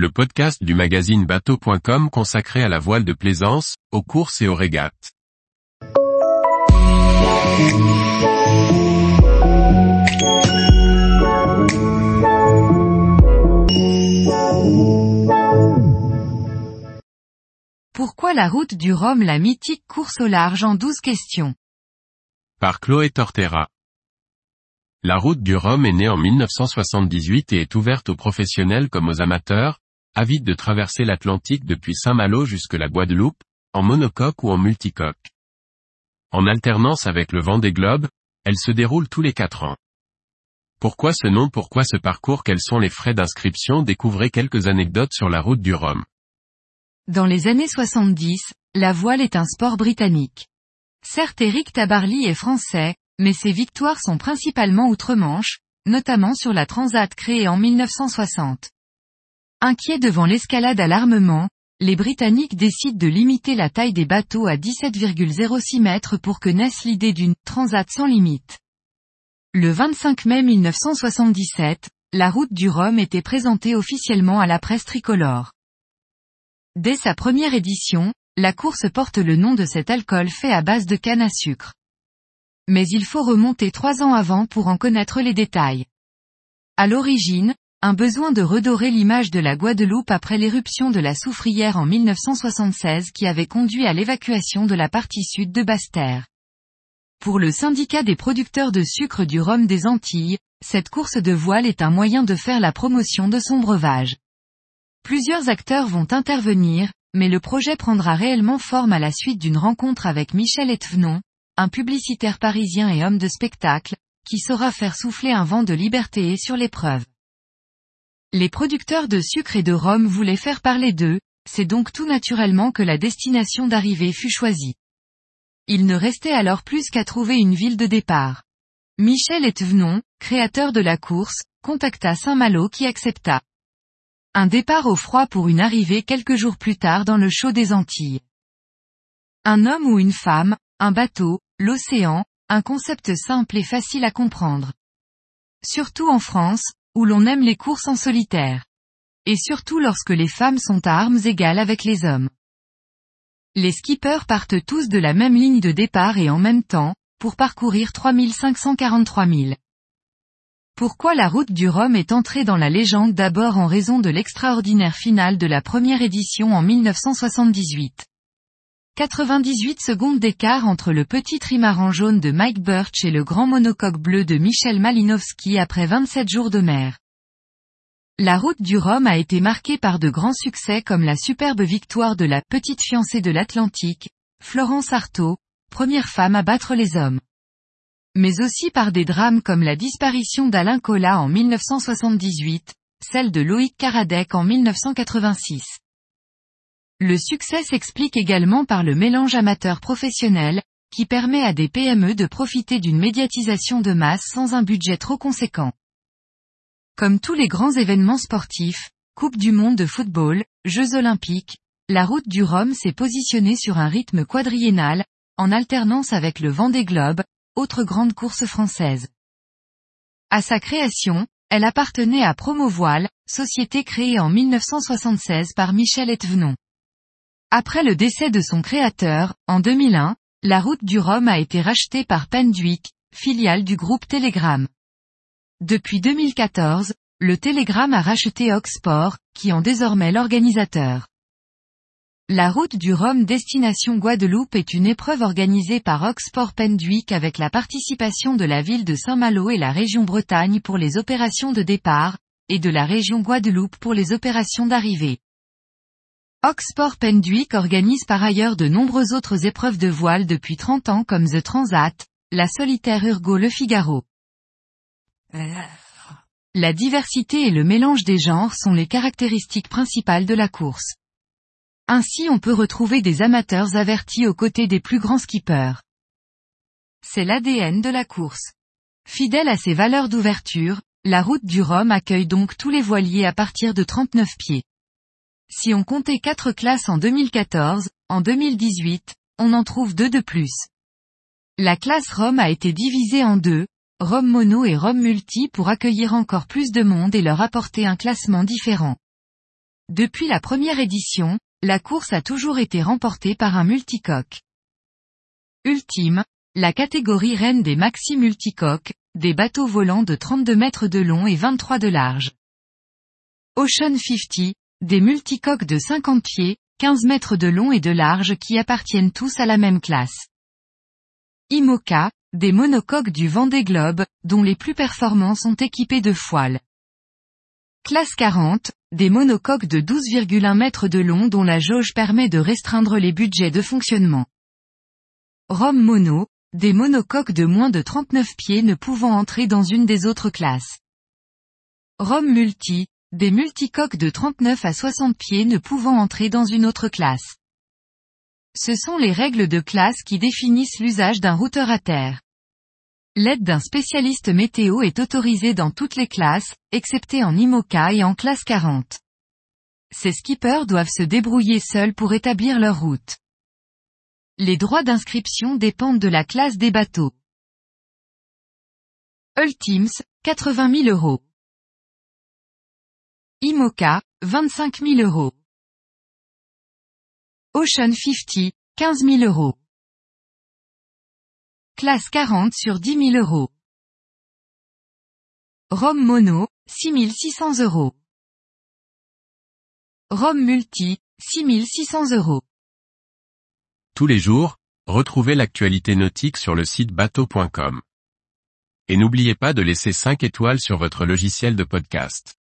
le podcast du magazine bateau.com consacré à la voile de plaisance, aux courses et aux régates. Pourquoi la route du Rhum la mythique course au large en 12 questions? Par Chloé Tortera. La route du Rhum est née en 1978 et est ouverte aux professionnels comme aux amateurs, avides de traverser l'Atlantique depuis Saint-Malo jusque la Guadeloupe, en monocoque ou en multicoque. En alternance avec le vent des globes, elle se déroule tous les quatre ans. Pourquoi ce nom Pourquoi ce parcours Quels sont les frais d'inscription Découvrez quelques anecdotes sur la route du Rhum. Dans les années 70, la voile est un sport britannique. Certes Eric Tabarly est français, mais ses victoires sont principalement outre-Manche, notamment sur la Transat créée en 1960. Inquiets devant l'escalade à l'armement, les Britanniques décident de limiter la taille des bateaux à 17,06 mètres pour que naisse l'idée d'une Transat sans limite. Le 25 mai 1977, la route du Rhum était présentée officiellement à la presse tricolore. Dès sa première édition, la course porte le nom de cet alcool fait à base de canne à sucre. Mais il faut remonter trois ans avant pour en connaître les détails. À l'origine, un besoin de redorer l'image de la Guadeloupe après l'éruption de la soufrière en 1976 qui avait conduit à l'évacuation de la partie sud de Basse-Terre. Pour le syndicat des producteurs de sucre du Rhum des Antilles, cette course de voile est un moyen de faire la promotion de son breuvage. Plusieurs acteurs vont intervenir, mais le projet prendra réellement forme à la suite d'une rencontre avec Michel Etvenon, un publicitaire parisien et homme de spectacle, qui saura faire souffler un vent de liberté sur l'épreuve. Les producteurs de sucre et de rhum voulaient faire parler d'eux, c'est donc tout naturellement que la destination d'arrivée fut choisie. Il ne restait alors plus qu'à trouver une ville de départ. Michel Etvenon, créateur de la course, contacta Saint-Malo qui accepta. Un départ au froid pour une arrivée quelques jours plus tard dans le chaud des Antilles. Un homme ou une femme, un bateau, l'océan, un concept simple et facile à comprendre. Surtout en France, où l'on aime les courses en solitaire. Et surtout lorsque les femmes sont à armes égales avec les hommes. Les skippers partent tous de la même ligne de départ et en même temps, pour parcourir 3543 000. Pourquoi la route du Rhum est entrée dans la légende d'abord en raison de l'extraordinaire finale de la première édition en 1978. 98 secondes d'écart entre le petit trimaran jaune de Mike Birch et le grand monocoque bleu de Michel Malinowski après 27 jours de mer. La route du Rhum a été marquée par de grands succès comme la superbe victoire de la petite fiancée de l'Atlantique, Florence Artaud, première femme à battre les hommes mais aussi par des drames comme la disparition d'Alain Colas en 1978, celle de Loïc Karadec en 1986. Le succès s'explique également par le mélange amateur-professionnel, qui permet à des PME de profiter d'une médiatisation de masse sans un budget trop conséquent. Comme tous les grands événements sportifs, Coupe du monde de football, Jeux olympiques, la route du Rhum s'est positionnée sur un rythme quadriennal, en alternance avec le Vendée Globe, autre grande course française. À sa création, elle appartenait à Promovoile, société créée en 1976 par Michel Etvenon. Après le décès de son créateur, en 2001, la route du Rhum a été rachetée par Penduic, filiale du groupe Telegram. Depuis 2014, le Telegram a racheté Oxport, qui en désormais l'organisateur. La route du Rhum destination Guadeloupe est une épreuve organisée par Oxport Penduic avec la participation de la ville de Saint-Malo et la région Bretagne pour les opérations de départ, et de la région Guadeloupe pour les opérations d'arrivée. Oxport Penduic organise par ailleurs de nombreuses autres épreuves de voile depuis 30 ans comme The Transat, la solitaire Urgo Le Figaro. La diversité et le mélange des genres sont les caractéristiques principales de la course. Ainsi on peut retrouver des amateurs avertis aux côtés des plus grands skippers. C'est l'ADN de la course. Fidèle à ses valeurs d'ouverture, la route du Rhum accueille donc tous les voiliers à partir de 39 pieds. Si on comptait 4 classes en 2014, en 2018, on en trouve deux de plus. La classe Rhum a été divisée en deux, Rhum mono et Rhum multi pour accueillir encore plus de monde et leur apporter un classement différent. Depuis la première édition, la course a toujours été remportée par un multicoque. Ultime, la catégorie reine des maxi multicoques, des bateaux volants de 32 mètres de long et 23 de large. Ocean 50, des multicoques de 50 pieds, 15 mètres de long et de large qui appartiennent tous à la même classe. IMOCA, des monocoques du Vendée Globe, dont les plus performants sont équipés de foiles. Classe 40, des monocoques de 12,1 mètres de long dont la jauge permet de restreindre les budgets de fonctionnement. Rome Mono, des monocoques de moins de 39 pieds ne pouvant entrer dans une des autres classes. Rome Multi, des multicoques de 39 à 60 pieds ne pouvant entrer dans une autre classe. Ce sont les règles de classe qui définissent l'usage d'un routeur à terre. L'aide d'un spécialiste météo est autorisée dans toutes les classes, excepté en IMOCA et en classe 40. Ces skippers doivent se débrouiller seuls pour établir leur route. Les droits d'inscription dépendent de la classe des bateaux. Ultims, 80 000 euros. IMOCA, 25 000 euros. Ocean 50, 15 000 euros. Classe 40 sur 10 000 euros. Rome Mono, 6 600 euros. Rome Multi, 6 600 euros. Tous les jours, retrouvez l'actualité nautique sur le site bateau.com. Et n'oubliez pas de laisser 5 étoiles sur votre logiciel de podcast.